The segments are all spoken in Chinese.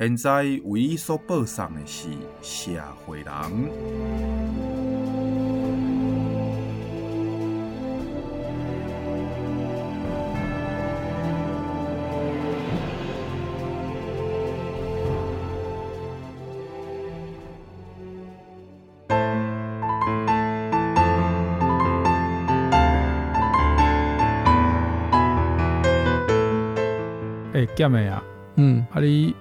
现在为伊所播送的是社会人。点的呀？嗯，啊你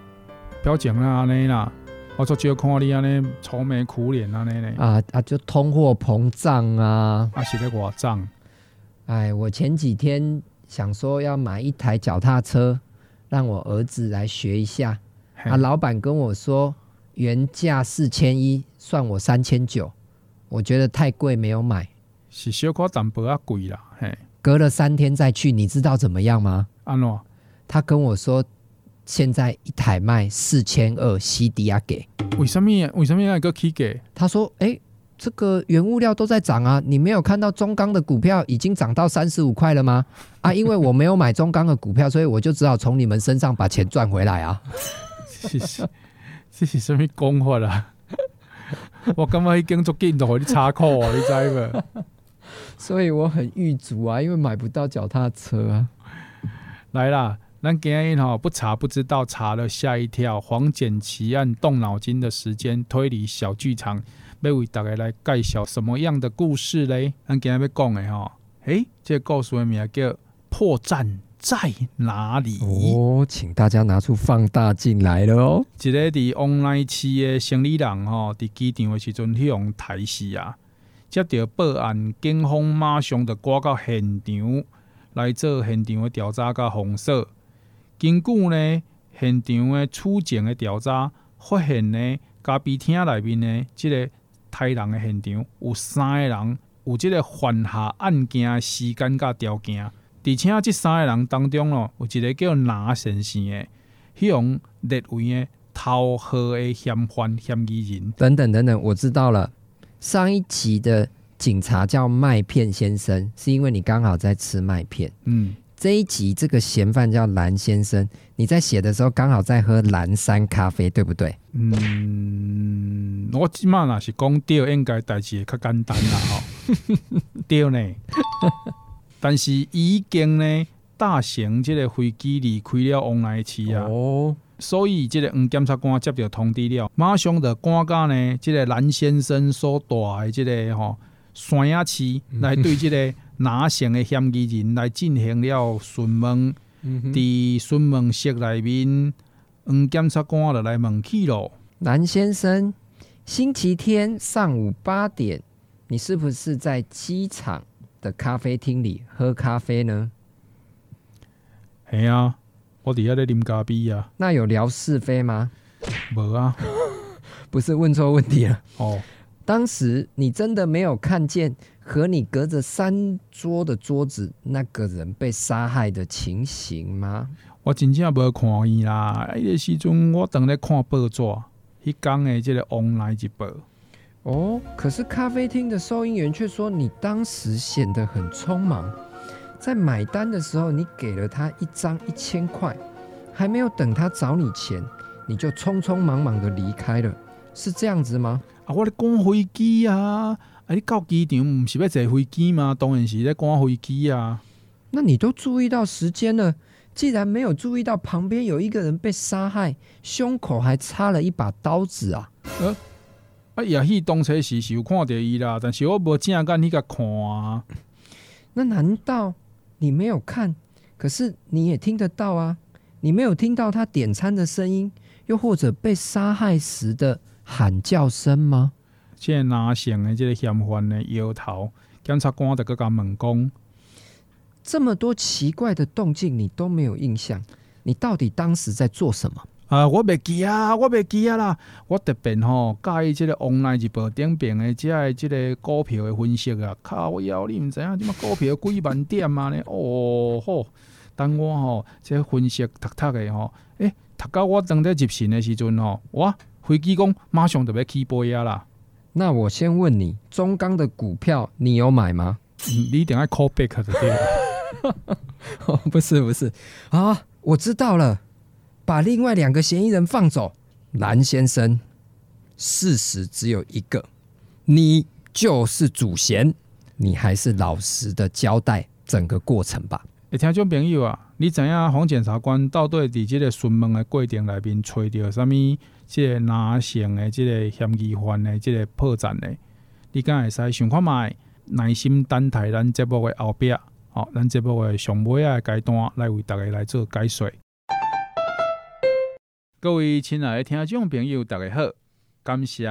表情啊，安尼啦，我说就看你安尼愁眉苦脸安尼呢。啊啊，就通货膨胀啊，啊是咧我涨。哎，我前几天想说要买一台脚踏车，让我儿子来学一下。啊，老板跟我说原价四千一，算我三千九，我觉得太贵，没有买。是小可淡薄啊贵啦，嘿。隔了三天再去，你知道怎么样吗？安诺？他跟我说，现在一台卖四千二，CD 啊给。为什么？为什么要一个 K 给？他说：“哎、欸，这个原物料都在涨啊，你没有看到中钢的股票已经涨到三十五块了吗？啊，因为我没有买中钢的股票，所以我就只好从你们身上把钱赚回来啊。这是这是什么讲法啦？我刚刚已经做镜头，你插裤啊，你知吗？所以我很郁卒啊，因为买不到脚踏车啊。来啦。咱今日哈不查不知道，查了吓一跳。黄简奇案动脑筋的时间推理小剧场，要为大家来介绍什么样的故事嘞？咱今日要讲的哈，诶，这个故事的名叫《破绽在哪里》哦，请大家拿出放大镜来了哦。一个伫往来市的生理人吼，伫机场的时阵去用台视啊，接到报案，警方马上就赶到现场来做现场的调查甲封锁。根据呢现场的处境的调查，发现呢咖啡厅内面呢，这个杀人的现场有三个人有这个犯下案件的时间甲条件，而且这三个人当中哦，有一个叫拿先生的，希用列为呢头号的嫌犯嫌疑人。等等等等，我知道了。上一集的警察叫麦片先生，是因为你刚好在吃麦片。嗯。这一集这个嫌犯叫蓝先生，你在写的时候刚好在喝蓝山咖啡，对不对？嗯，我起码那是讲对，应该代志会较简单啦，吼，对呢。但是已经呢，大型这个飞机离开了往来市啊，哦，所以这个黄检察官接到通知了，马上就赶到呢，这个蓝先生所住的这个吼山野市来对这个。拿成的嫌疑人来进行了询问，伫询问室内面，嗯，检察官就来问起咯。蓝先生，星期天上午八点，你是不是在机场的咖啡厅里喝咖啡呢？系啊，我底下在啉咖啡啊。那有聊是非吗？无啊，不是问错问题了。哦，当时你真的没有看见？和你隔着三桌的桌子那个人被杀害的情形吗？我真正无看伊啦，迄个时阵我等在看报纸，迄天的这个《往来一报》。哦，可是咖啡厅的收银员却说你当时显得很匆忙，在买单的时候你给了他一张一千块，还没有等他找你钱，你就匆匆忙忙的离开了，是这样子吗？啊，我咧赶飞机啊！哎、啊，你到机场唔是要坐飞机吗？当然是在赶飞机啊！那你都注意到时间了，既然没有注意到旁边有一个人被杀害，胸口还插了一把刀子啊！呃，啊，也许当初时是有看到伊啦，但是我无正眼去甲看啊。那难道你没有看？可是你也听得到啊！你没有听到他点餐的声音，又或者被杀害时的喊叫声吗？即个拿线的即个嫌犯呢，摇头，检察官就个甲问讲：这么多奇怪的动静，你都没有印象？你到底当时在做什么？啊，我袂记啊，我袂记啊啦！我特别吼介意即个 online 日报顶边的即个即个股票的分析啊，靠腰你毋知影即马股票几万点啊咧？哦吼，等我吼即个分析读读的吼，诶、欸，读到我当在入神的时阵吼，哇，飞机讲马上就要起飞啊啦！那我先问你，中钢的股票你有买吗？嗯、你一定要 call back 的对 哦，不是不是啊，我知道了。把另外两个嫌疑人放走，蓝先生，事实只有一个，你就是主嫌，你还是老实的交代整个过程吧。诶，听众朋友啊，你知影黄检察官到底伫这个询问的过程里面找到什么？即个拿成的即个嫌疑犯的即个破绽的？你敢会使想看卖，耐心等待咱节目的后壁，好，咱节目的上尾啊阶段来为大家来做解说。各位亲爱的听众朋友，大家好！感谢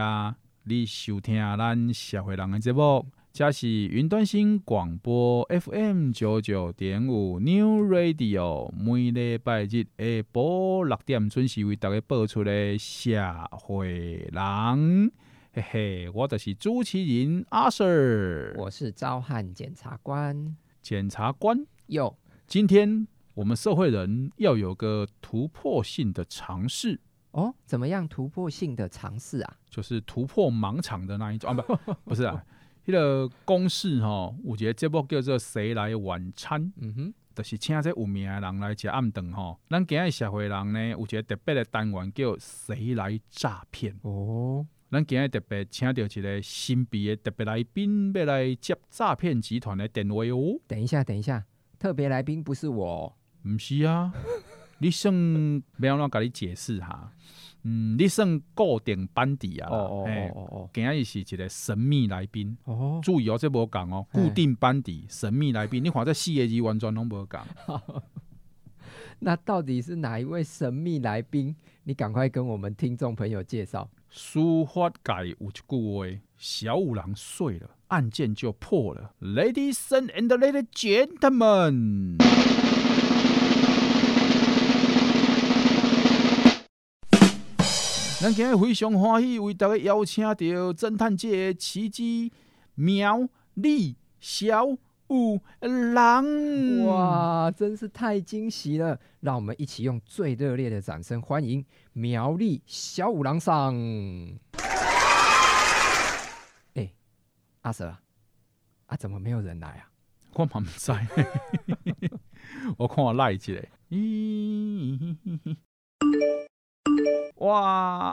你收听咱社会人的节目，这是云端新广播 FM 九九点五 New Radio，每礼拜日下晡六点准时为大家播出的社会人。嘿嘿，我就是主持人阿 Sir，我是召唤检察官。检察官哟，今天。我们社会人要有个突破性的尝试哦，怎么样突破性的尝试啊？就是突破盲场的那一种啊，不，不是啊，那个公式吼，有一个节目叫做《谁来晚餐》，嗯哼，就是请这有名的人来吃暗顿吼。咱今日社会人呢，有一个特别的单元叫《谁来诈骗》哦。咱今日特别请到一个神秘的特别来宾，要来接诈骗集团的电话哦。等一下，等一下，特别来宾不是我。毋是啊，你算要安怎甲你解释哈？嗯，你算固定班底啊？哦哦哦哦，今日是一个神秘来宾哦。注意哦，这无讲哦，固定班底神秘来宾，你看这四个字完全拢无讲。那到底是哪一位神秘来宾？你赶快跟我们听众朋友介绍。书法界有一句话：小五郎睡了，案件就破了。Ladies and ladies gentlemen。咱今日非常欢喜，为大家邀请到侦探界的奇迹苗栗小五郎。哇，真是太惊喜了！让我们一起用最热烈的掌声欢迎苗栗小五郎上。哎、欸，阿 Sir，啊，怎么没有人来啊？我嘛唔知，我看我赖一个。咦？哇！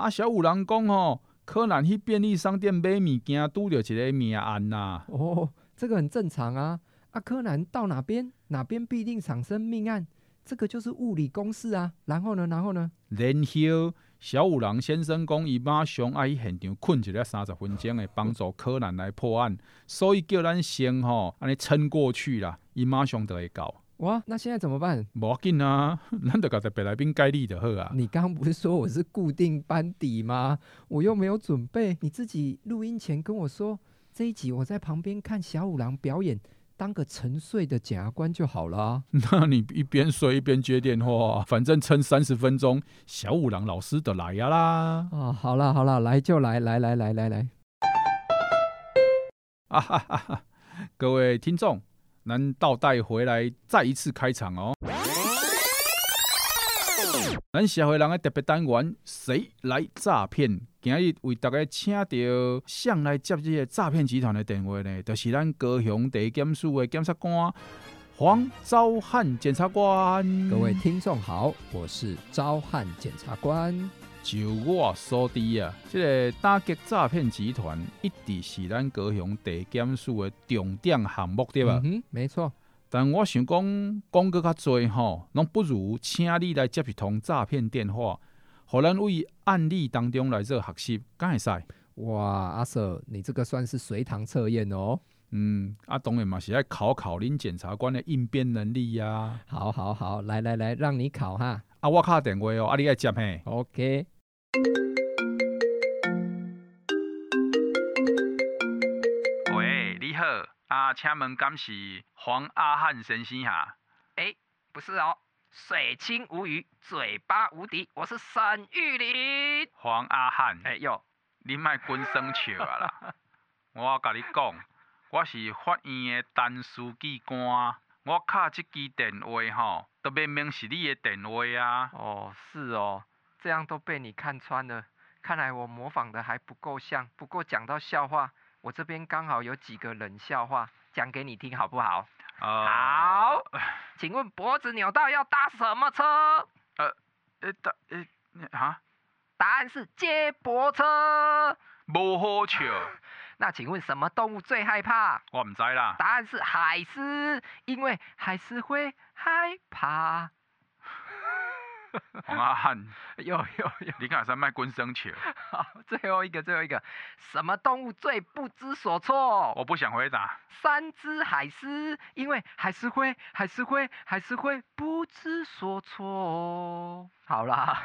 啊，小五郎讲吼，柯南去便利商店买物件，拄着一个命案呐、啊。哦，这个很正常啊。啊，柯南到哪边，哪边必定产生命案，这个就是物理公式啊。然后呢，然后呢？然后小五郎先生讲，伊马上爱去现场困一个三十分钟，诶，帮助柯南来破案，所以叫咱先吼安尼撑过去啦，伊马上就会到。哇，那现在怎么办？无要紧啊，咱得搞在北来宾概率就好啊。你刚刚不是说我是固定班底吗？我又没有准备，你自己录音前跟我说，这一集我在旁边看小五郎表演，当个沉睡的检察官就好了啊。那你一边睡一边接电话，反正撑三十分钟，小五郎老师的来呀啦。啊，好了好了，来就来，来来来来来。啊哈哈哈，各位听众。咱倒带回来，再一次开场哦。咱社会人的特别单元，谁来诈骗？今日为大家请到上来接这个诈骗集团的电话呢，就是咱高雄地检署的检察官黄昭汉检察官。各位听众好，我是召唤检察官。就我所知啊，这个打击诈骗集团一直是咱高雄地检署的重点项目，对吧？嗯，没错。但我想讲，讲个较侪吼，拢不如请你来接一通诈骗电话，互咱为案例当中来做学习，敢会使？哇，阿 Sir，你这个算是随堂测验哦。嗯，啊，当然嘛是要考考恁检察官的应变能力呀、啊。好好好，来来来，让你考哈。啊，我卡电话哦，啊，你爱接嘿。OK。喂，你好，啊，请问敢是黄阿汉先生哈？哎，不是哦，水清无鱼，嘴巴无敌，我是沈玉林。黄阿汉，哎哟，你卖滚生笑啊啦！我甲你讲，我是法院的陈书记官，我敲这支电话吼，都明明是你的电话啊。哦，是哦，这样都被你看穿了，看来我模仿的还不够像。不过讲到笑话，我这边刚好有几个冷笑话，讲给你听好不好？呃、好，请问脖子扭到要搭什么车？呃，呃，搭呃，啊？答案是接驳车。无好笑。那请问什么动物最害怕？我唔知啦。答案是海狮，因为海狮会害怕。黄阿汉，有 有有，你敢使卖滚生球？好，最后一个，最后一个，什么动物最不知所措？我不想回答。三只海狮，因为海狮会，海狮会，海狮会不知所措。好啦，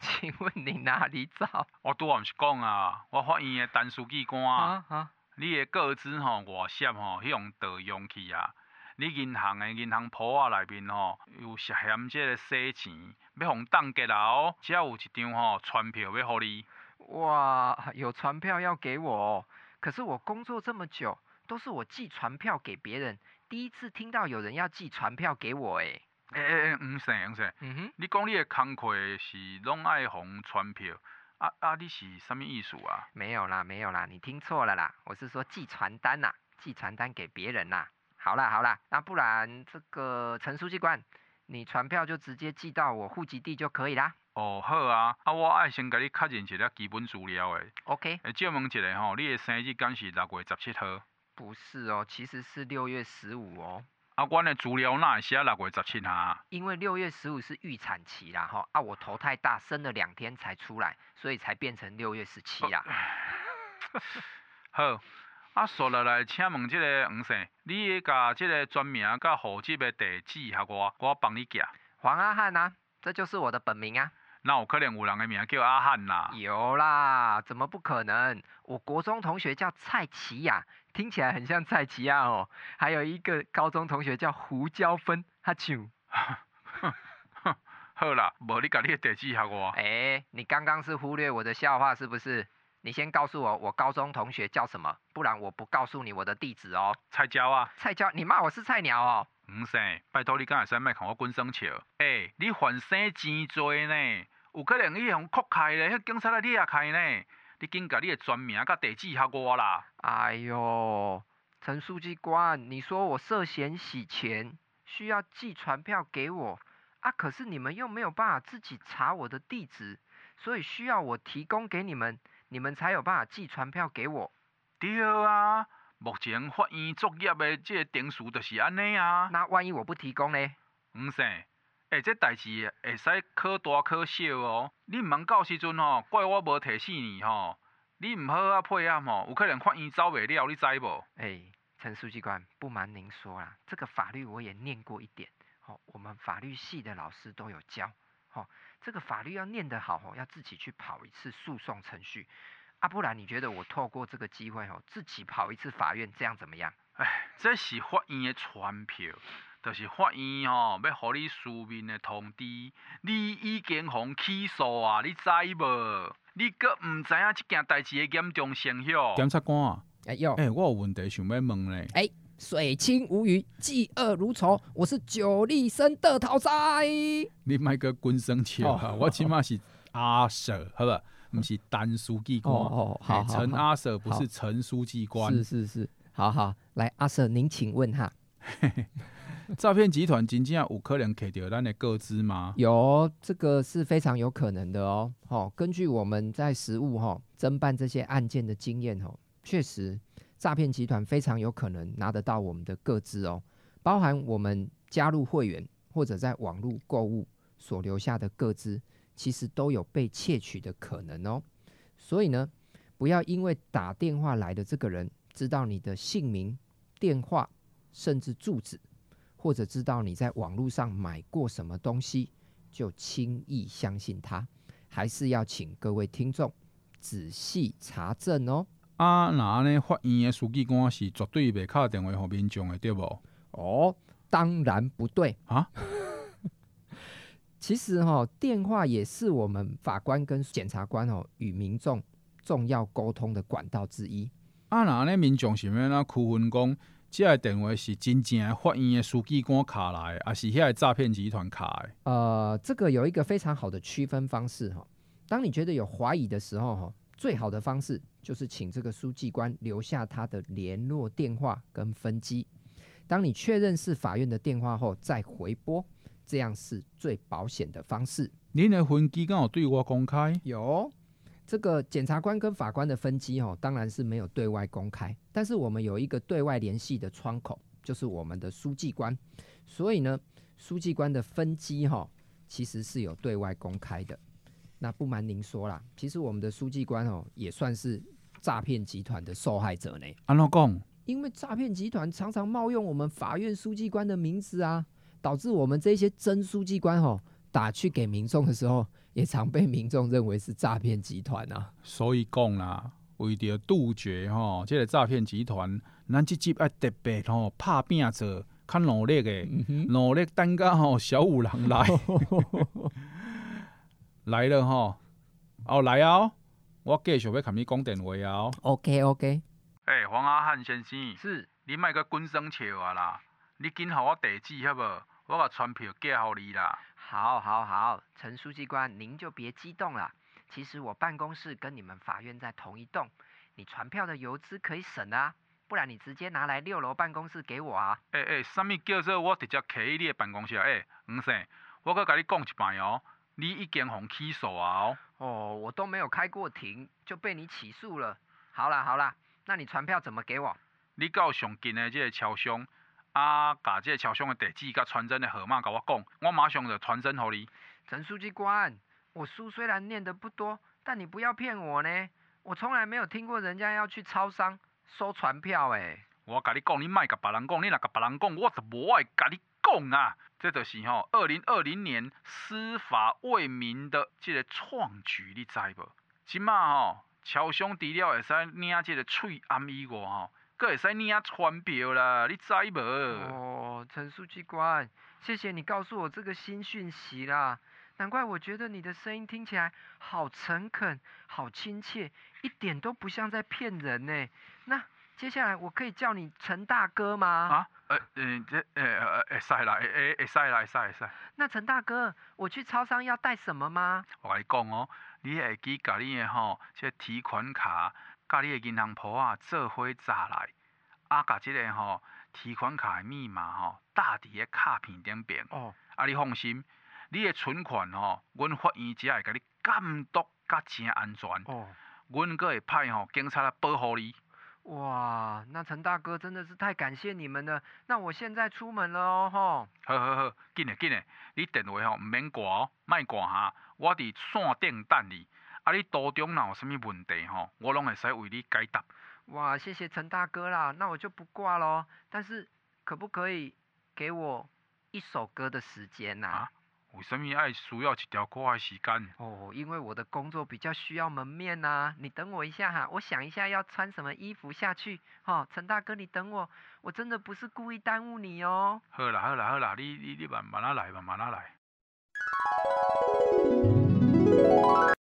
请问你哪里找？我拄啊毋是讲啊，我法院的陈书记官啊，啊你的个资吼外泄吼，用盗用去啊。你银行的银行簿啊内面吼，有涉嫌这个洗钱，要互冻结啦哦。只有一张吼传票要互你。哇，有传票要给我哦？可是我工作这么久，都是我寄传票给别人，第一次听到有人要寄传票给我诶。诶诶诶，唔使唔使。嗯哼。你讲你的工课是拢爱互传票，啊啊，你是什么意思啊？没有啦，没有啦，你听错了啦，我是说寄传单呐，寄传单给别人呐。好啦好啦，那不然这个陈书记官，你传票就直接寄到我户籍地就可以啦。哦，好啊，啊我爱先给你确认一下基本资料诶。OK。诶，借问一下吼，你的生日敢是六月十七号？不是哦，其实是六月十五哦。啊，我的资料哪会写六月十七啊？因为六月十五是预产期啦，吼啊，我头太大，生了两天才出来，所以才变成六月十七啦。好。啊，说了来，请问这个黄生，你甲这个全名甲户籍的地址给我，我帮你寄。黄阿汉啊，这就是我的本名啊。那有可能有人的名叫阿汉啦？有啦，怎么不可能？我国中同学叫蔡奇雅，听起来很像蔡奇亚哦。还有一个高中同学叫胡椒芬，哈啾。好啦，无你甲你的地址给我。哎、欸，你刚刚是忽略我的笑话是不是？你先告诉我，我高中同学叫什么？不然我不告诉你我的地址哦。菜椒啊！菜椒，你骂我是菜鸟哦。唔是，拜托你刚才使卖看我滚生笑。哎、欸，你反省真多呢，有可能伊用酷开咧，迄警察来掠开呢。你紧甲你的全名甲地址给我啦。哎呦，陈书记官，你说我涉嫌洗钱，需要寄传票给我啊？可是你们又没有办法自己查我的地址，所以需要我提供给你们。你们才有办法寄传票给我。对啊，目前法院作业的这个程序就是安尼啊。那万一我不提供呢？唔是，哎，这代志会使可大可小哦。你唔通到时阵吼，怪我无提醒你吼。你唔好啊配合吼，有可能法院走未了，你知无？哎，陈书记官，不瞒您说啦，这个法律我也念过一点，哦，我们法律系的老师都有教。哦，这个法律要念得好，要自己去跑一次诉讼程序，啊，不然你觉得我透过这个机会，哦，自己跑一次法院，这样怎么样？哎，这是法院的传票，就是法院哦，要给你书面的通知，你已经被起诉啊，你知无？你阁唔知影这件代志的严重性哟？检察官啊，哎哟，哎，我有问题想要问咧，哎。水清无鱼，嫉恶如仇。我是九力生的讨债。你卖个滚生笑哈，我起码是阿 Sir，好不？不是单书记官。哦，好，陈阿 Sir 不是陈书记官。是是是，好好来，阿 Sir 您请问哈，诈骗集团真正有可能给到咱的个资吗？有，这个是非常有可能的哦。好，根据我们在实务哈侦办这些案件的经验哦，确实。诈骗集团非常有可能拿得到我们的个资哦，包含我们加入会员或者在网络购物所留下的个资，其实都有被窃取的可能哦。所以呢，不要因为打电话来的这个人知道你的姓名、电话，甚至住址，或者知道你在网络上买过什么东西，就轻易相信他。还是要请各位听众仔细查证哦。啊，那呢？法院的书记官是绝对袂敲电话给民众的，对不？哦，当然不对啊！其实哈，电话也是我们法官跟检察官哦与民众重要沟通的管道之一。啊，那呢民众是免那区分讲，即个电话是真正的法院的书记官卡来，还是遐个诈骗集团卡的？呃，这个有一个非常好的区分方式哈。当你觉得有怀疑的时候哈，最好的方式就是请这个书记官留下他的联络电话跟分机。当你确认是法院的电话后，再回拨。这样是最保险的方式。您的分机刚好对外公开？有，这个检察官跟法官的分机哦，当然是没有对外公开。但是我们有一个对外联系的窗口，就是我们的书记官。所以呢，书记官的分机哈，其实是有对外公开的。那不瞒您说啦，其实我们的书记官哦，也算是诈骗集团的受害者呢。安怎讲？因为诈骗集团常常冒用我们法院书记官的名字啊。导致我们这些真书记官哦打去给民众的时候，也常被民众认为是诈骗集团啊。所以讲啦，为了杜绝吼这个诈骗集团，咱这集要特别吼拍拼做，较努力的，嗯、努力等甲吼小五郎来 来了吼，哦来啊，我继续要甲你讲电话啊。OK OK。诶、欸，黄阿汉先生，是，你莫阁滚生笑啊啦，你紧给我地址好无？我把船票寄好你啦。好，好，好，陈书记官，您就别激动了。其实我办公室跟你们法院在同一栋，你传票的邮资可以省啊。不然你直接拿来六楼办公室给我啊。诶、欸、诶、欸，什么叫做我直接开你的办公室？诶、欸，吴生，我阁甲你讲一摆哦，你已经被起诉啊哦。哦，我都没有开过庭就被你起诉了。好啦好啦，那你传票怎么给我？你到上近的这个超商。啊，把这个超商的地址甲传真的号码甲我讲，我马上就传真给你。陈书记官，我书虽然念得不多，但你不要骗我呢。我从来没有听过人家要去超商收传票诶。我甲你讲，你莫甲别人讲，你若甲别人讲，我就无爱甲你讲啊。这就是吼，二零二零年司法为民的这个创举，你知无？即马吼，超商除了会使领这个喙罨以外吼。搁会使领传票啦，你知无？哦，陈书记官，谢谢你告诉我这个新讯息啦。难怪我觉得你的声音听起来好诚恳、好亲切，一点都不像在骗人呢。那接下来我可以叫你陈大哥吗？啊，呃，嗯，这，呃，呃，会使啦，诶会使啦，会使会使。那陈大哥，我去超商要带什么吗？我跟你讲哦，你会记甲你的吼，这提款卡。甲你的银行簿啊，做伙查来，啊，甲即个吼提款卡的密码吼，打伫个卡片顶边。哦，啊，你放心，你的存款吼，阮法院只会甲你监督甲真安全。哦，阮阁会派吼警察来保护你。哇，那陈大哥真的是太感谢你们了。那我现在出门了哦，吼。好好好，紧嘞紧嘞，你电话吼毋免挂哦，莫挂哈，我伫线顶等你。啊！你途中若有啥物问题吼，我拢会使为你解答。哇，谢谢陈大哥啦，那我就不挂咯。但是可不可以给我一首歌的时间呐？啊？为什么爱需要一条歌的时间？哦，因为我的工作比较需要门面呐。你等我一下哈，我想一下要穿什么衣服下去。哦，陈大哥，你等我，我真的不是故意耽误你哦。好啦好啦好啦，你你你慢慢来，慢慢来。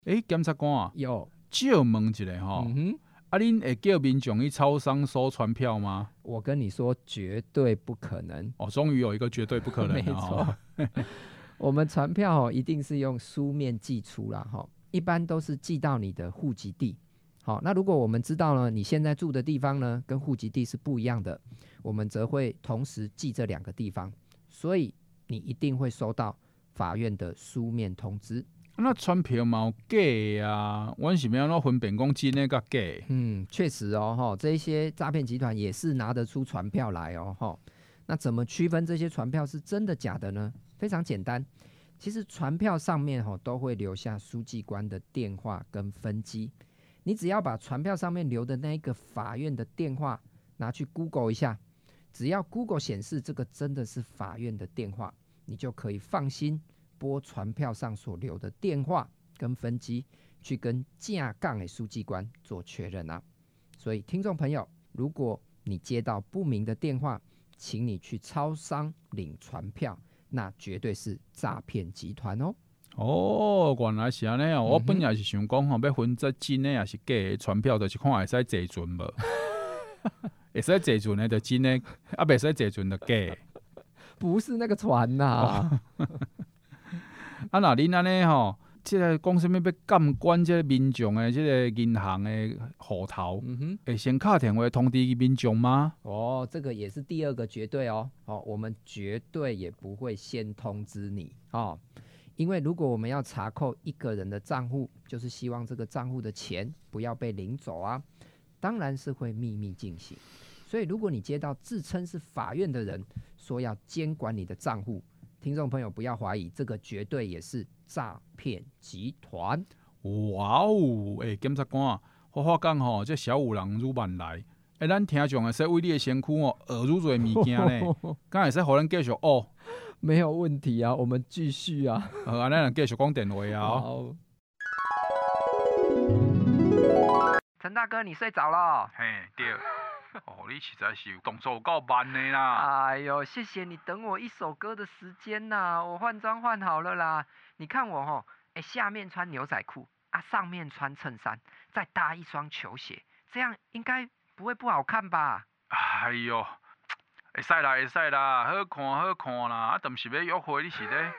诶、欸，检察官啊，有，借问一下吼，嗯哼，啊，恁会叫民众去超商收传票吗？我跟你说，绝对不可能。哦，终于有一个绝对不可能。没错，我们传票哦，一定是用书面寄出啦。哈，一般都是寄到你的户籍地。好，那如果我们知道呢，你现在住的地方呢，跟户籍地是不一样的，我们则会同时寄这两个地方，所以你一定会收到法院的书面通知。那传票嘛有假啊？我是要安怎分辨讲真诶甲假？嗯，确实哦，哈，这些诈骗集团也是拿得出传票来哦，哈。那怎么区分这些传票是真的假的呢？非常简单，其实传票上面吼都会留下书记官的电话跟分机，你只要把传票上面留的那一个法院的电话拿去 Google 一下，只要 Google 显示这个真的是法院的电话，你就可以放心。拨传票上所留的电话跟分机，去跟架杠的书记官做确认啊。所以，听众朋友，如果你接到不明的电话，请你去超商领传票，那绝对是诈骗集团哦。哦，原来是安尼哦。我本来是想讲吼，嗯、要分这真诶还是假诶船票，就是看会使坐船无？会使坐船的就真诶，啊，袂使坐船就假。不是那个船呐、啊。哦、啊，那恁安尼吼，即、这个讲什么要监管即个民众的即个银行的户头，嗯哼，会先打电话通知民众吗？哦，这个也是第二个绝对哦。哦，我们绝对也不会先通知你哦。因为如果我们要查扣一个人的账户，就是希望这个账户的钱不要被领走啊，当然是会秘密进行。所以如果你接到自称是法院的人说要监管你的账户，听众朋友不要怀疑，这个绝对也是诈骗集团。哇哦，哎、欸，检察官啊，我发讲吼，这小五郎如万来，哎、欸，咱听众会使为你的身躯哦，学愈多物件呢，敢会使互咱继续哦。没有问题啊，我们继续啊。好，那咱继续讲电话啊。好。陈大哥，你睡着了？嘿，对。哦，你实在是动作够慢的啦。哎呦，谢谢你等我一首歌的时间呐，我换装换好了啦。你看我吼，哎，下面穿牛仔裤啊，上面穿衬衫，再搭一双球鞋，这样应该不会不好看吧？哎呦。会使啦，会使啦，好看好看啦，啊，但是要约会你是咧？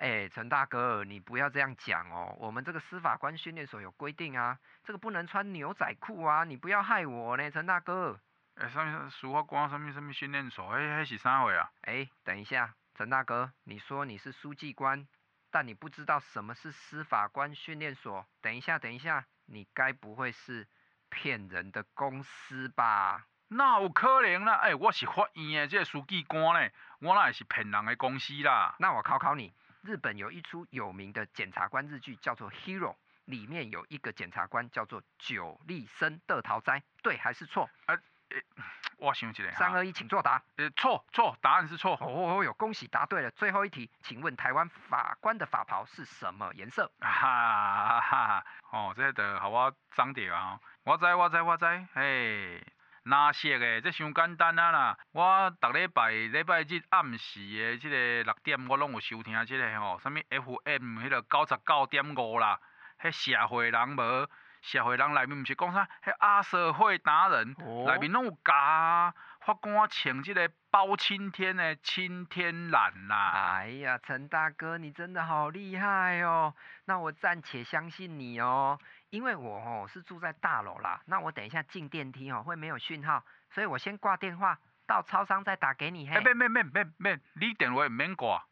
哎、欸，陈大哥，你不要这样讲哦。我们这个司法官训练所有规定啊，这个不能穿牛仔裤啊，你不要害我呢，陈大哥。哎、欸，什么司法官什么什么训练所？哎、欸，还是啥会啊？哎、欸，等一下，陈大哥，你说你是书记官，但你不知道什么是司法官训练所？等一下，等一下，你该不会是骗人的公司吧？那有可能啦！哎、欸，我是法院的这个书记官呢，我哪会是骗人的公司啦？那我考考你，日本有一出有名的检察官日剧叫做《Hero》，里面有一个检察官叫做久利生的桃哉，对还是错？哎、欸，我想起来，三二一，请作答。呃，错错，答案是错。哦哟，恭喜答对了。最后一题，请问台湾法官的法袍是什么颜色？哈哈哈！哦，这个好我长点啊，我知我知我知，嘿。蓝色的，这伤简单啊啦！我逐礼拜礼拜日暗时的这个六点，我拢有收听这个吼，什么 FM 迄个九十九点五啦。迄社会人无，社会人内面毋是讲啥？迄阿社会达人内、哦、面拢有加法官穿这个包青天的青天蓝啦。哎呀，陈大哥，你真的好厉害哦！那我暂且相信你哦。因为我哦是住在大楼啦，那我等一下进电梯哦会没有讯号，所以我先挂电话，到超商再打给你。嘿，免免免免免，你电话唔免挂。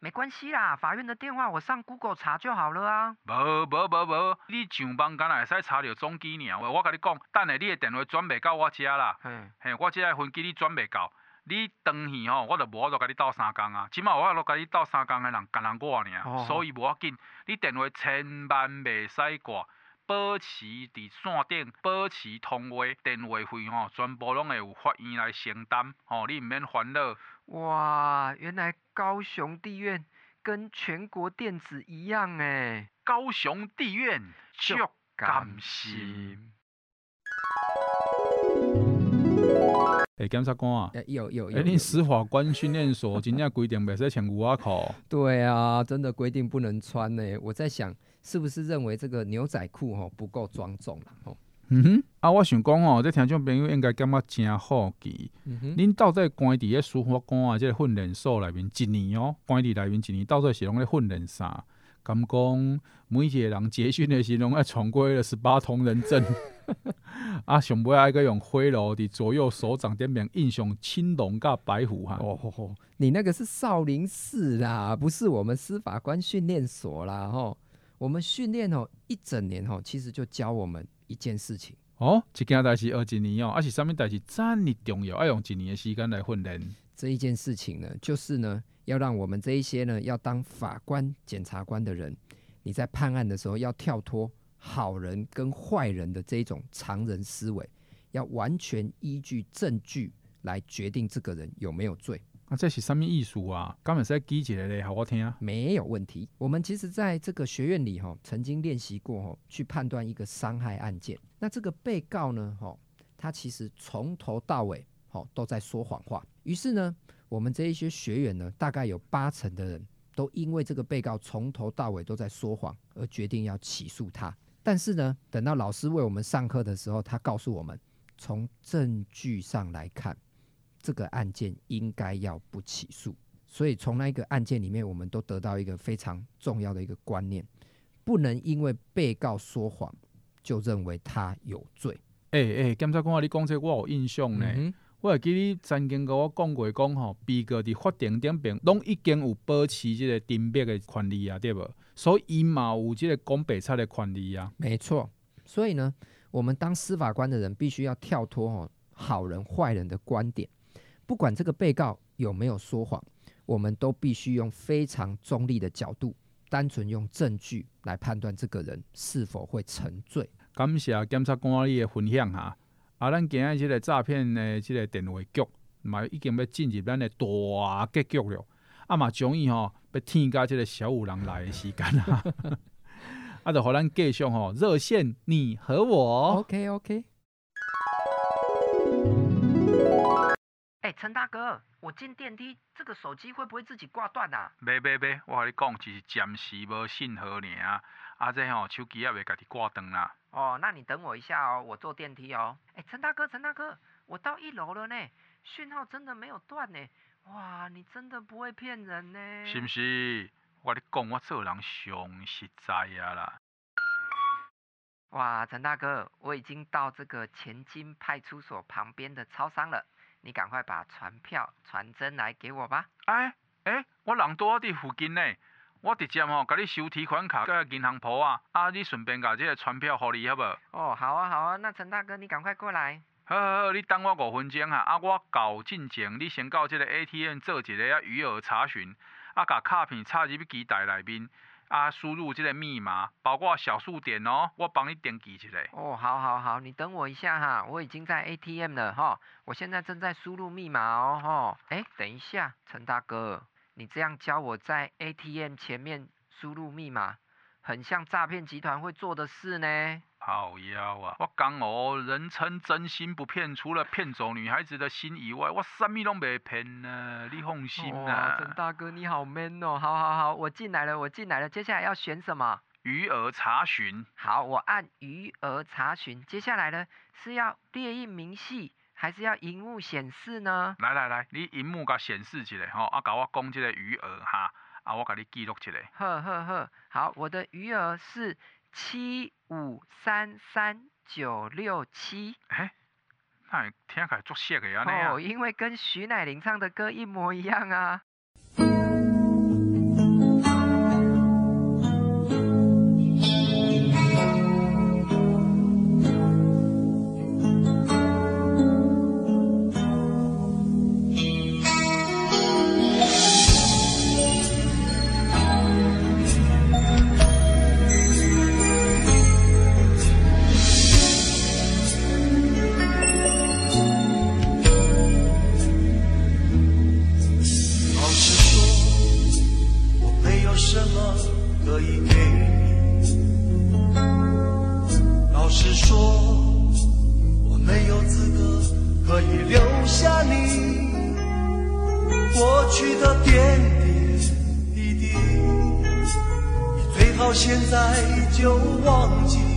没关系啦，法院的电话我上 Google 查就好了啊。无无无无，你上班敢若会使查到总机尔。我甲你讲，等下你的电话转袂到我遮啦。嘿，嘿，我这个分机你转袂到，你当去吼，我就无法度甲你斗相共啊。起码我落甲你斗相共的人，干人我尔，哦、所以无要紧，你电话千万袂使挂。保持伫线顶，保持通话，电话费吼，全部拢会有法院来承担，吼，你毋免烦恼。哇，原来高雄地院跟全国电子一样诶，高雄地院足甘心。诶，检察官啊，有有有，诶，你司法官训练所真正规定袂使穿牛仔裤？对啊，真的规定不能穿呢。我在想。是不是认为这个牛仔裤吼不够庄重啦？吼，嗯哼，啊，我想讲吼，这听众朋友应该感觉真好奇。嗯哼，恁到底关伫咧司法官啊，这个训练所内面一年哦，关伫内面一年，到底是拢咧训练啥？敢讲每一个人结训的时拢爱闯过了十八铜人阵，啊，上尾爱个用挥洒伫左右手掌点边印上青龙甲白虎哈。哦吼吼，你那个是少林寺啦，不是我们司法官训练所啦，吼。我们训练哦一整年哦，其实就教我们一件事情哦，一件代志学一年哦，而且上面代志这么重要，要用几年的时间来训练。这一件事情呢，就是呢，要让我们这一些呢要当法官、检察官的人，你在判案的时候要跳脱好人跟坏人的这一种常人思维，要完全依据证据来决定这个人有没有罪。啊，这是什么意思啊？刚才在记起来嘞，好我听啊。没有问题。我们其实在这个学院里哈，曾经练习过哈，去判断一个伤害案件。那这个被告呢，哈，他其实从头到尾，好都在说谎话。于是呢，我们这一些学员呢，大概有八成的人都因为这个被告从头到尾都在说谎，而决定要起诉他。但是呢，等到老师为我们上课的时候，他告诉我们，从证据上来看，这个案件应该要不起诉。所以从那个案件里面，我们都得到一个非常重要的一个观念：不能因为被告说谎就认为他有罪。哎哎，检察官，你讲这个我有印象呢。嗯、我还记得你曾经跟我讲过，讲吼，被告伫法庭顶边拢已经有保持这个陈笔的权利啊，对不？所以伊嘛有这个讲白差的权利啊。没错。所以呢，我们当司法官的人必须要跳脱吼好人坏人的观点，不管这个被告有没有说谎。我们都必须用非常中立的角度，单纯用证据来判断这个人是否会沉罪。感谢检察官你的分享哈，啊，咱今日这个诈骗的这个电话局嘛已经要进入咱的大结局了，啊嘛终于吼要添加这个小五郎来的时间啊，啊，就和咱继续吼热线你和我。OK OK。哎，陈大哥，我进电梯，这个手机会不会自己挂断啊？没没没，我跟你讲，只是暂时无信号尔。啊，这吼手机也未家己挂断啦。哦，那你等我一下哦，我坐电梯哦。哎，陈大哥，陈大哥，我到一楼了呢，讯号真的没有断呢。哇，你真的不会骗人呢？是不是？我跟你讲，我做人上实在啊啦。哇，陈大哥，我已经到这个前金派出所旁边的超商了。你赶快把传票传真来给我吧。哎哎，我人多伫附近呢，我直接吼，甲你收提款卡跟银行簿啊，啊，你顺便甲这个传票互你好无？哦，好啊好啊，那陈大哥你赶快过来。好好好，你等我五分钟哈，啊，我搞进前，你先到这个 ATM 做一个啊余额查询，啊，甲卡片插入去机台内面。啊，输入这个密码，包括小数点哦，我帮你点记起来。哦，好，好，好，你等我一下哈，我已经在 ATM 了哈，我现在正在输入密码哦哈。哎，等一下，陈大哥，你这样教我在 ATM 前面输入密码，很像诈骗集团会做的事呢。好妖啊！我讲哦，人称真心不骗，除了骗走女孩子的心以外，我什么都没骗呢。你放心呐、啊。陈大哥你好 man 哦！好好好，我进来了，我进来了。接下来要选什么？余额查询。好，我按余额查询。接下来呢，是要列印明细，还是要荧幕显示呢？来来来，你荧幕甲显示起来吼，啊，甲我讲这个余额哈，啊，我甲你记录起来。呵呵呵，好，我的余额是。七五三三九六七，哎，那听起来作写的呀？哦，因为跟徐乃麟唱的歌一模一样啊。就忘记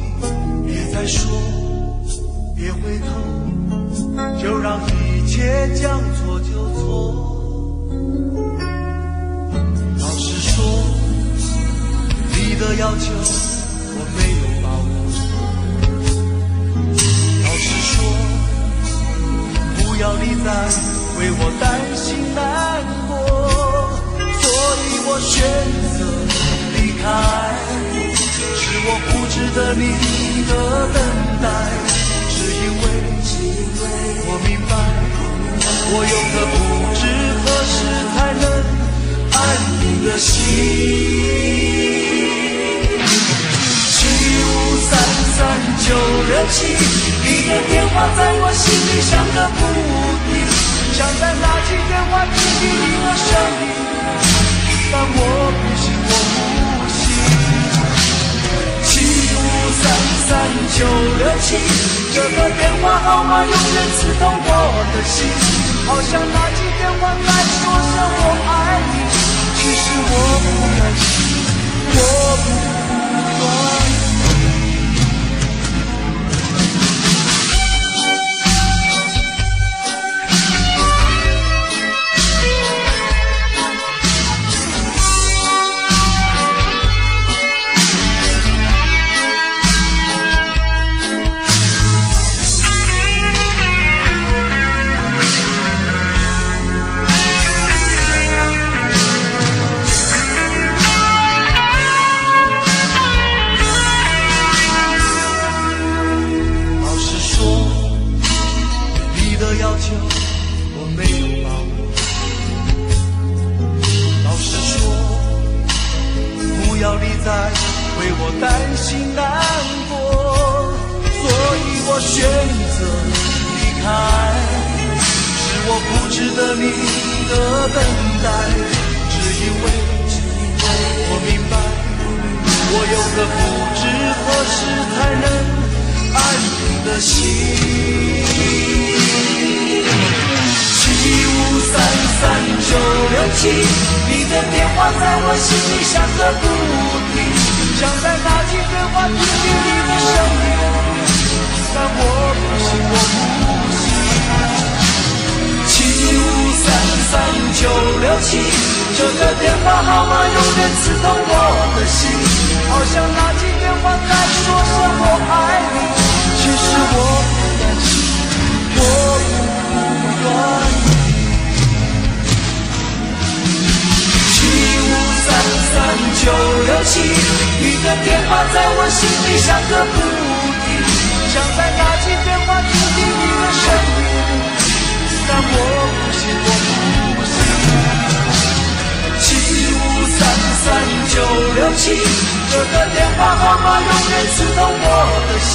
这个电话号码，永远刺痛我的心。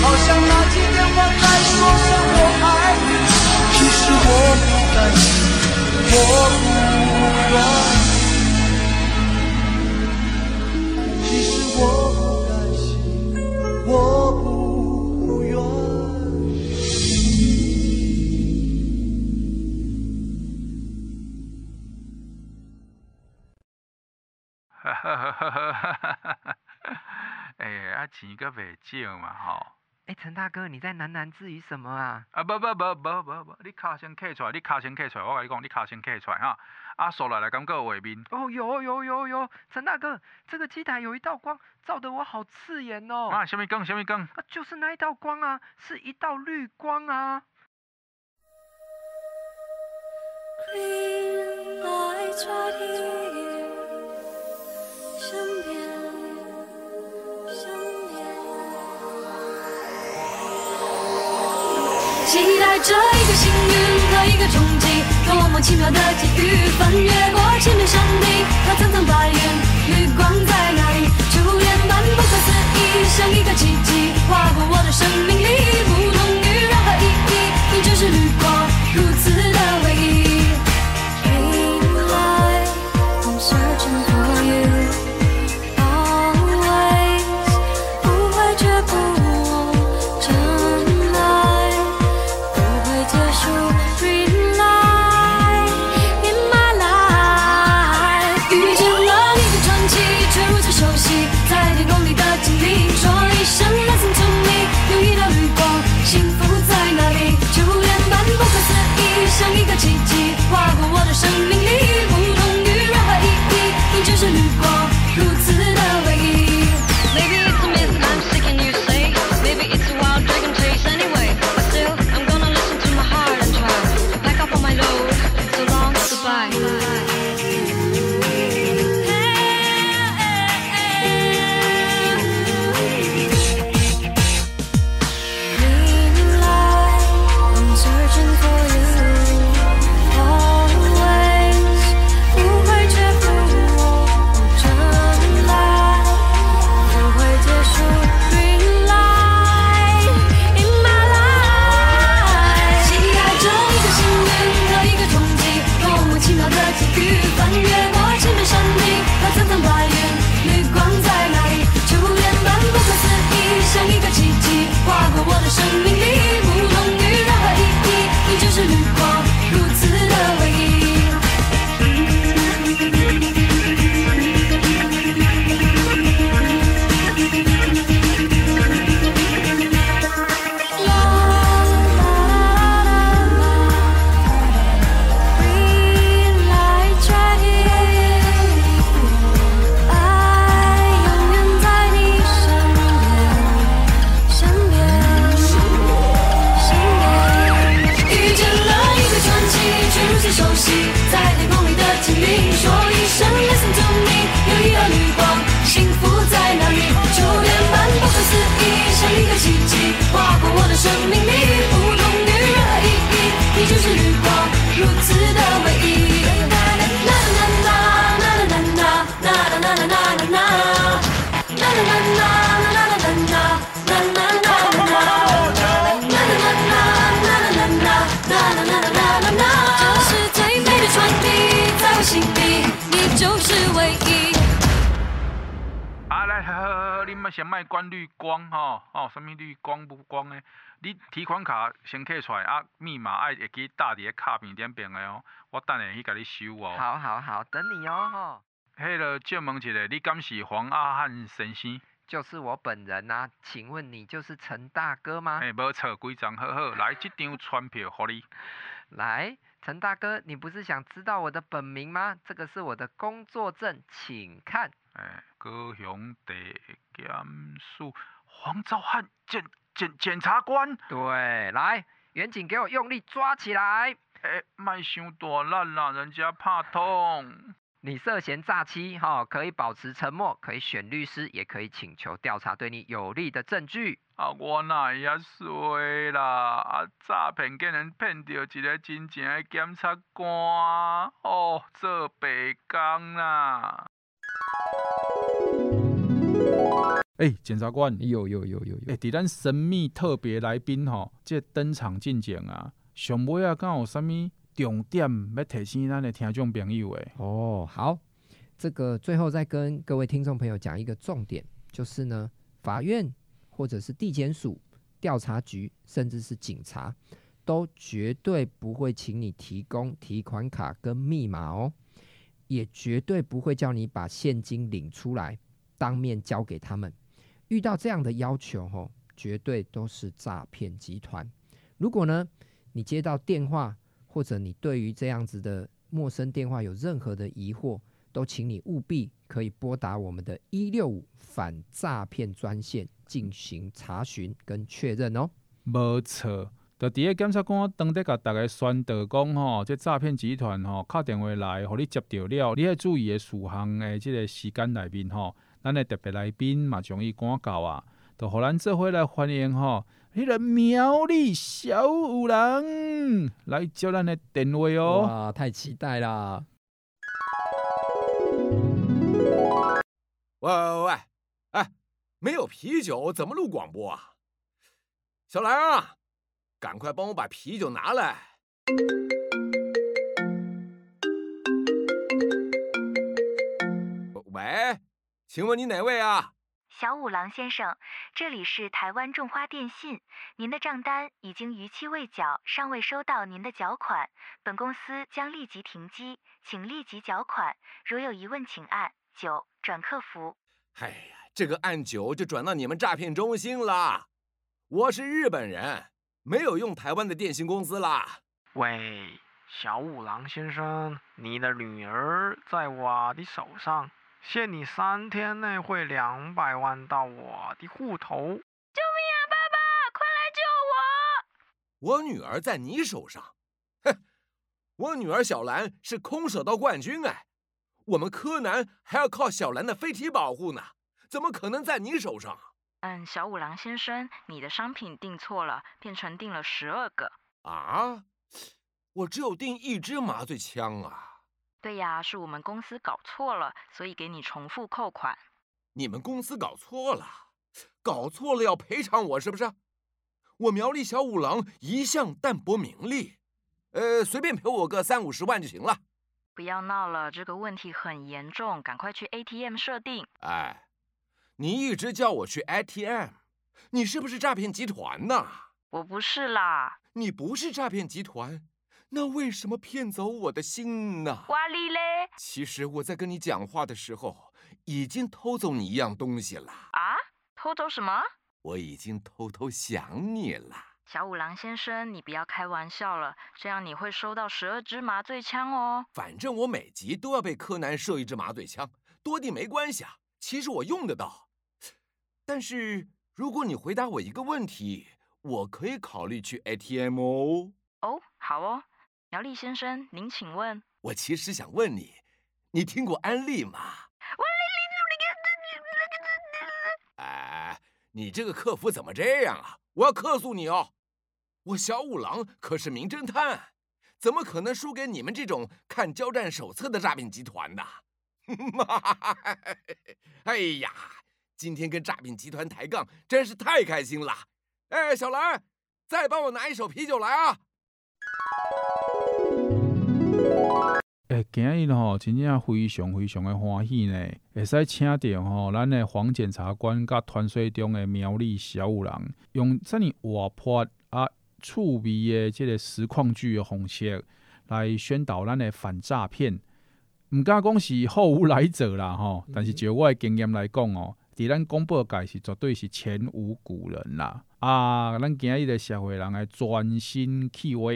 好像那几电我在说声我爱你，其实我不甘心，我不愿。钱个未少嘛吼！哎，陈大哥，你在喃喃自语什么啊？啊不不不不不不，你卡先开出来，你卡先开出来，我跟你讲，你卡先开出来哈！啊，说来来，感觉有画面。哦，有有有有，陈大哥，这个机台有一道光，照得我好刺眼哦。啊，什么光？什么光？啊，就是那一道光啊，是一道绿光啊。期待着一个幸运和一个冲击，多么奇妙的际遇，翻越过千面山顶，它层层白云，绿光在哪里？初恋般不可思议，像一个奇迹，划过我的生命里，不请你说一声，那从你有一道绿光，幸福在哪里？就连般不可思议，像一个奇迹，划过我的生命。先卖关绿光吼，哦，什么绿光不光呢？你提款卡先刻出来啊，密码爱会记打伫个卡片顶边的哦，我等下去甲你收哦。好好好，等你哦吼。迄个借问一下，你敢是黄阿汉先生？就是我本人呐、啊，请问你就是陈大哥吗？哎，无错，几张好好，来这张传票给你。来，陈大哥，你不是想知道我的本名吗？这个是我的工作证，请看。哎，高雄地检署黄昭汉检检检察官。对，来，员警给我用力抓起来。哎，卖伤大力啦，人家怕痛。你涉嫌诈欺，哈，可以保持沉默，可以选律师，也可以请求调查对你有利的证据。啊，我哪会遐衰啦？啊，诈骗竟然骗到一个真正的检察官，哦，做白工啦！哎、欸，检察官，有有有有有。哎，伫咱神秘特别来宾吼，这登场进前啊，上尾啊，敢有啥物重点要提醒咱的听众朋友诶？哦，好，这个最后再跟各位听众朋友讲一个重点，就是呢，法院或者是地检署、调查局，甚至是警察，都绝对不会请你提供提款卡跟密码哦，也绝对不会叫你把现金领出来，当面交给他们。遇到这样的要求，吼，绝对都是诈骗集团。如果呢，你接到电话，或者你对于这样子的陌生电话有任何的疑惑，都请你务必可以拨打我们的一六五反诈骗专线进行查询跟确认哦。没错，就第一检察官当得甲大家宣导讲吼，这诈骗集团吼，敲电话来，互你接到了，你要注意的事项诶，这个时间内面吼，咱的特别来宾嘛，将伊赶到啊，都互咱做伙来欢迎吼。迄个苗栗小五郎来接咱的电话哦！哇，太期待啦！喂喂喂，哎，没有啤酒怎么录广播啊？小兰啊，赶快帮我把啤酒拿来！请问你哪位啊？小五郎先生，这里是台湾种花电信，您的账单已经逾期未缴，尚未收到您的缴款，本公司将立即停机，请立即缴款。如有疑问，请按九转客服。哎呀，这个按九就转到你们诈骗中心了。我是日本人，没有用台湾的电信公司啦。喂，小五郎先生，你的女儿在我的手上。限你三天内汇两百万到我的户头。救命啊，爸爸，快来救我！我女儿在你手上？哼，我女儿小兰是空手道冠军哎，我们柯南还要靠小兰的飞踢保护呢，怎么可能在你手上？嗯，小五郎先生，你的商品订错了，变成订了十二个。啊？我只有订一支麻醉枪啊。对呀，是我们公司搞错了，所以给你重复扣款。你们公司搞错了，搞错了要赔偿我是不是？我苗栗小五郎一向淡泊名利，呃，随便赔我个三五十万就行了。不要闹了，这个问题很严重，赶快去 ATM 设定。哎，你一直叫我去 ATM，你是不是诈骗集团呐？我不是啦。你不是诈骗集团？那为什么骗走我的心呢？哇哩嘞！其实我在跟你讲话的时候，已经偷走你一样东西了。啊？偷走什么？我已经偷偷想你了。小五郎先生，你不要开玩笑了，这样你会收到十二支麻醉枪哦。反正我每集都要被柯南射一支麻醉枪，多地没关系啊。其实我用得到，但是如果你回答我一个问题，我可以考虑去 ATM 哦。哦，好哦。苗栗先生，您请问？我其实想问你，你听过安利吗？哎，你这个客服怎么这样啊？我要客诉你哦！我小五郎可是名侦探，怎么可能输给你们这种看交战手册的诈骗集团呢？哎呀，今天跟诈骗集团抬杠真是太开心了！哎，小兰，再帮我拿一手啤酒来啊！哎，今日吼真正非常非常的欢喜呢，会使请到吼咱的黄检察官甲传说中的苗栗小五郎，用这么活泼啊趣味的即个实况剧的方式来宣导咱的反诈骗。毋敢讲是后无来者啦吼，但是就我的经验来讲哦，伫咱广播界是绝对是前无古人啦。啊，咱今日的社会人来专心企划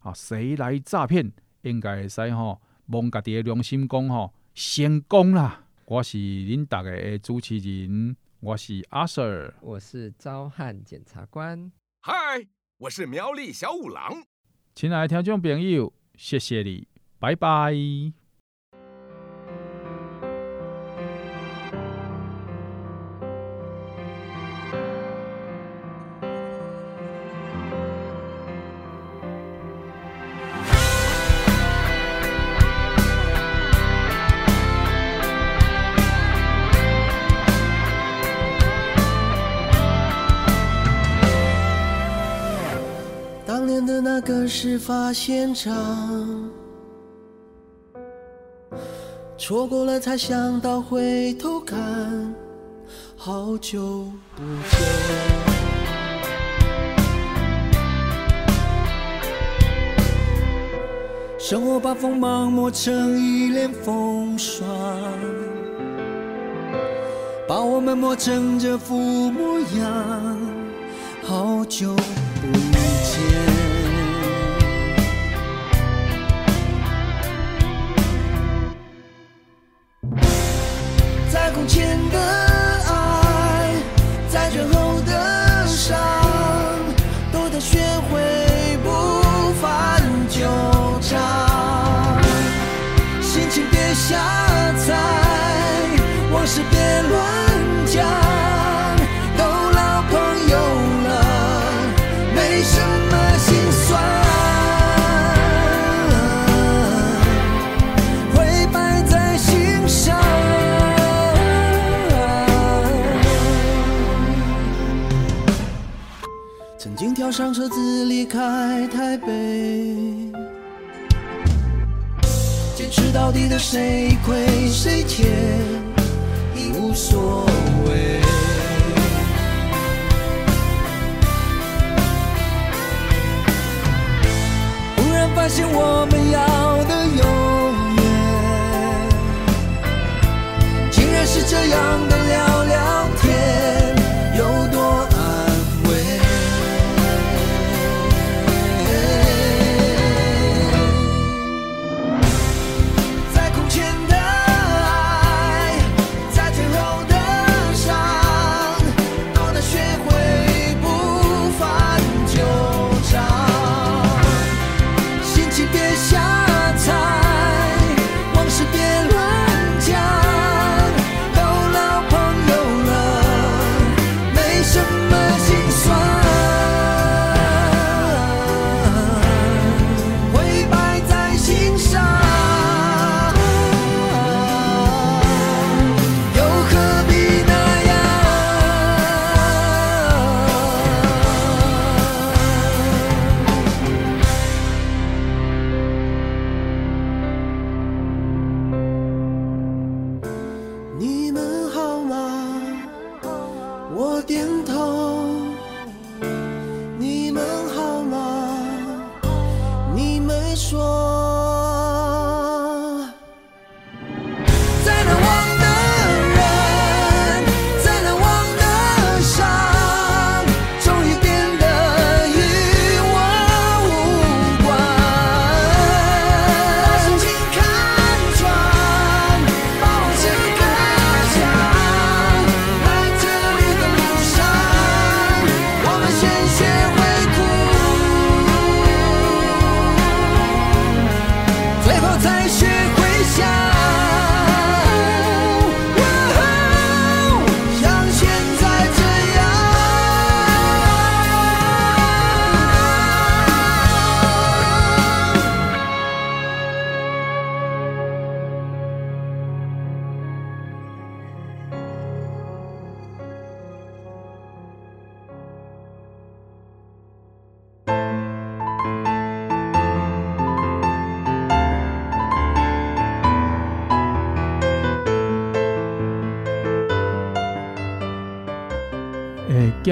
啊，谁来诈骗，应该会使吼，摸家己的良心讲吼，成功啦！我是恁大家的主持人，我是阿 Sir，我是昭汉检察官，嗨，我是苗栗小五郎。亲爱的听众朋友，谢谢你，拜拜。事发现场，错过了才想到回头看，好久不见。生活把锋芒磨成一脸风霜，把我们磨成这副模样，好久不见。从前的上车子离开台北，坚持到底的谁亏谁欠已无所谓。忽然发现我们要的永远，竟然是这样的寥寥。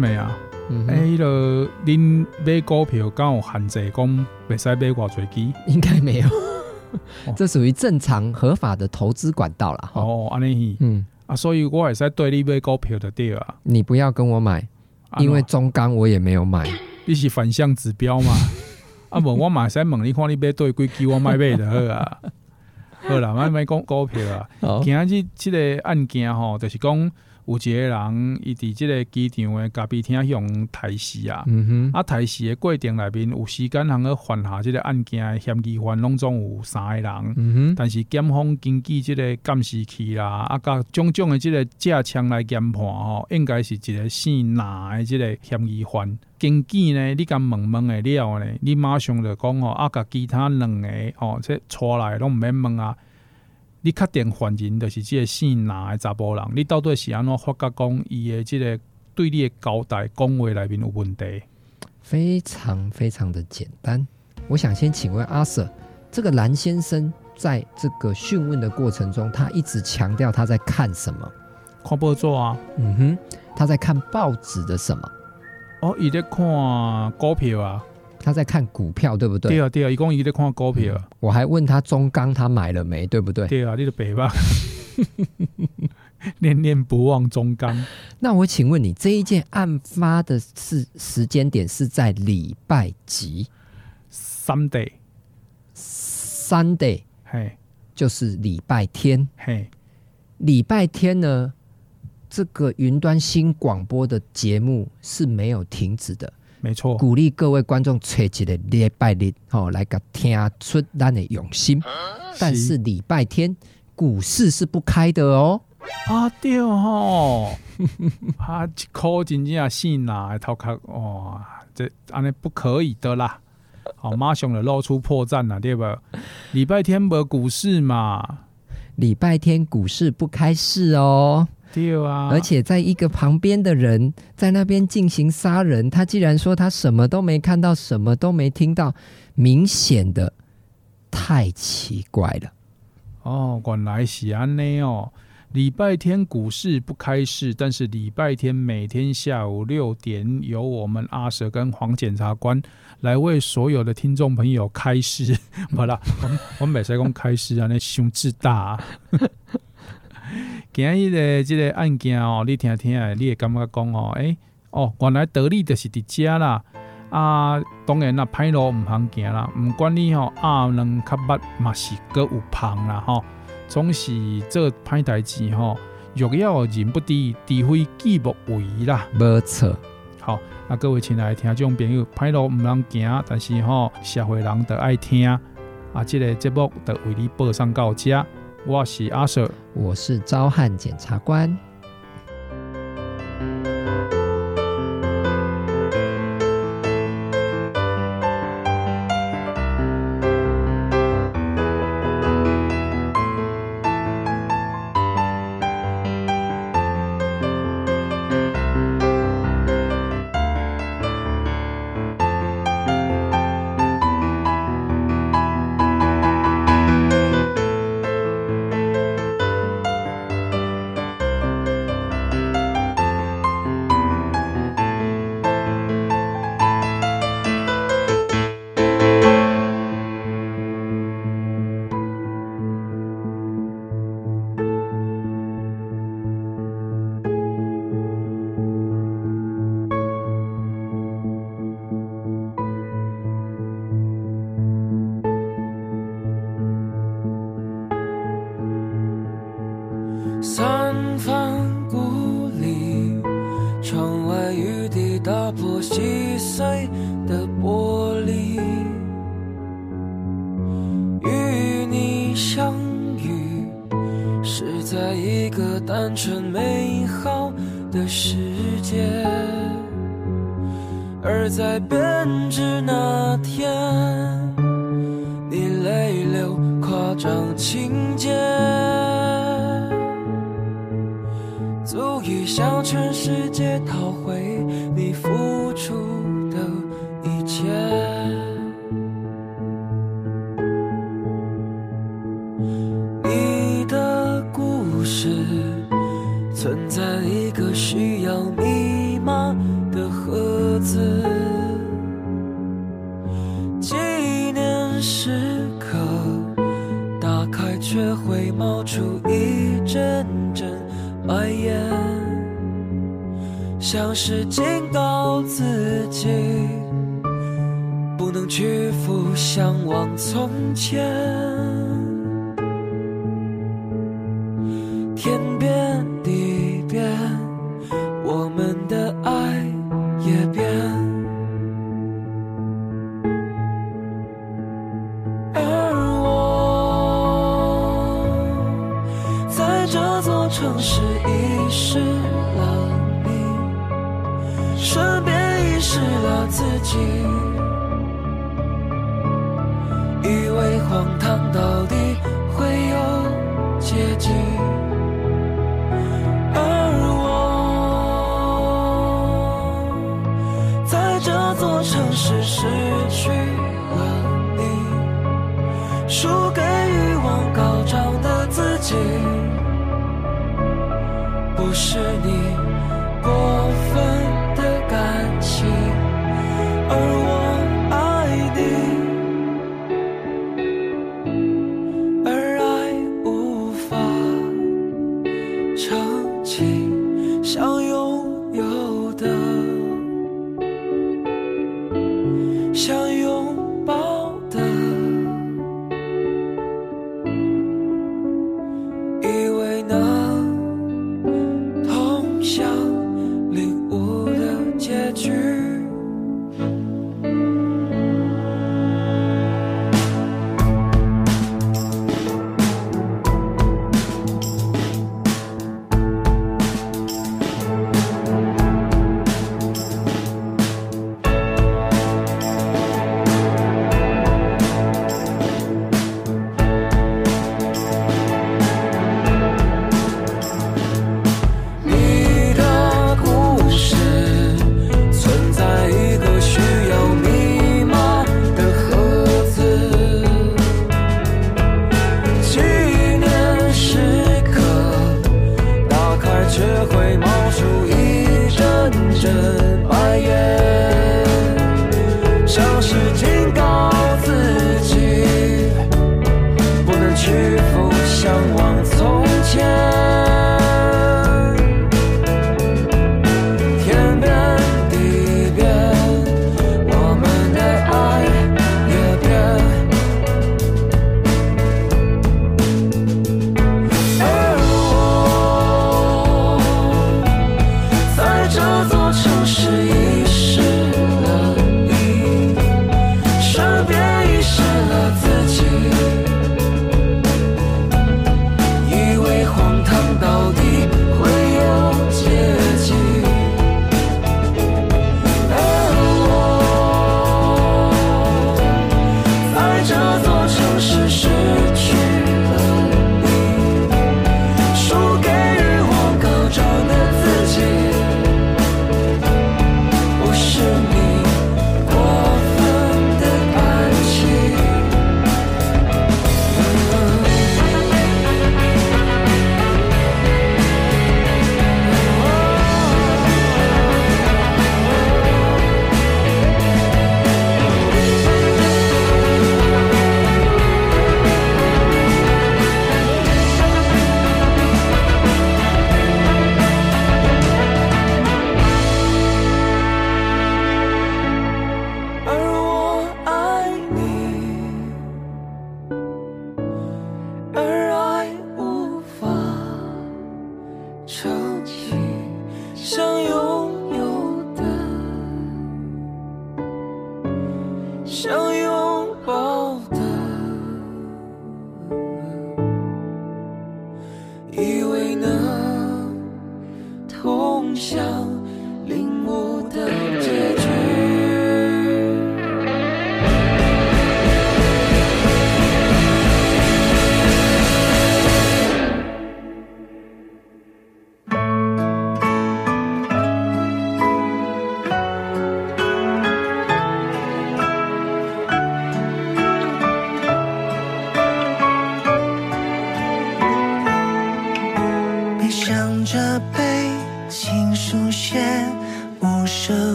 检的啊。哎、嗯，迄个恁买股票敢有限制，讲袂使买偌济支？应该没有，这属于正常合法的投资管道啦。哦，安尼，嗯啊，所以我会使对你买股票的对啊。你不要跟我买，因为中钢我也没有买。你是反向指标嘛？啊，无我嘛使问你看你买对几支，我买买就好啊。好啦，买买讲股票啊。今日这个案件吼，就是讲。有一个人，伊伫即个机场的咖啡厅用台死啊，嗯、啊台死的过程内面有时间通去犯下即个案件的嫌疑犯，拢总有三个人。嗯、但是检方根据即个监视器啦，啊，甲种种的即个架枪来研判吼，应该是一个姓蓝的即个嫌疑犯。根据呢，你甲问问诶了呢，你马上就讲吼，啊，甲其他两个吼，即出来拢毋免问啊。你确定犯人就是即个姓男的查甫人？你到底是安怎发觉讲伊的即个对你的交代讲话内面有问题？非常非常的简单。我想先请问阿 Sir，这个蓝先生在这个讯问的过程中，他一直强调他在看什么？看报纸啊。嗯哼，他在看报纸的什么？哦，伊在看股票啊。他在看股票，对不对？对啊，对啊，一共一直在看股票，嗯。我还问他中钢他买了没，对不对？对啊，你的北吧，念念不忘中钢。那我请问你，这一件案发的是时间点是在礼拜几？Sunday，Sunday，嘿，就是礼拜天。嘿，礼拜天呢，这个云端新广播的节目是没有停止的。没错，鼓励各位观众找一个礼拜日哦，来个听出咱的用心。但是礼拜天股市是不开的哦。啊对哦，啊一口真正信哪头壳哇，这安尼不可以的啦。好，马上就露出破绽了，对不？礼拜天没股市嘛？礼拜天股市不开市哦。对啊，而且在一个旁边的人在那边进行杀人，他既然说他什么都没看到，什么都没听到，明显的太奇怪了。哦，原来是安内哦。礼拜天股市不开市，但是礼拜天每天下午六点，由我们阿 Sir 跟黄检察官来为所有的听众朋友开市。好了，我们每次讲开市啊，那胸自大啊。今日的即个案件哦，你听听啊，你会感觉讲哦，诶，哦，原来道理就是伫遮啦。啊，当然啦，歹路毋通行啦，毋管你吼鸭卵较捌嘛是阁有芳啦吼，总是做歹代志吼，欲要人不知，除非己莫为啦。无错，好，啊各位亲爱的听众朋友，歹路毋通行，但是吼社会人都爱听啊，即个节目就为你播送到遮。我是阿 Sir，我是昭汉检察官。总是遗失了你，顺便遗失了自己。以为荒唐到底会有结局，而我在这座城市失。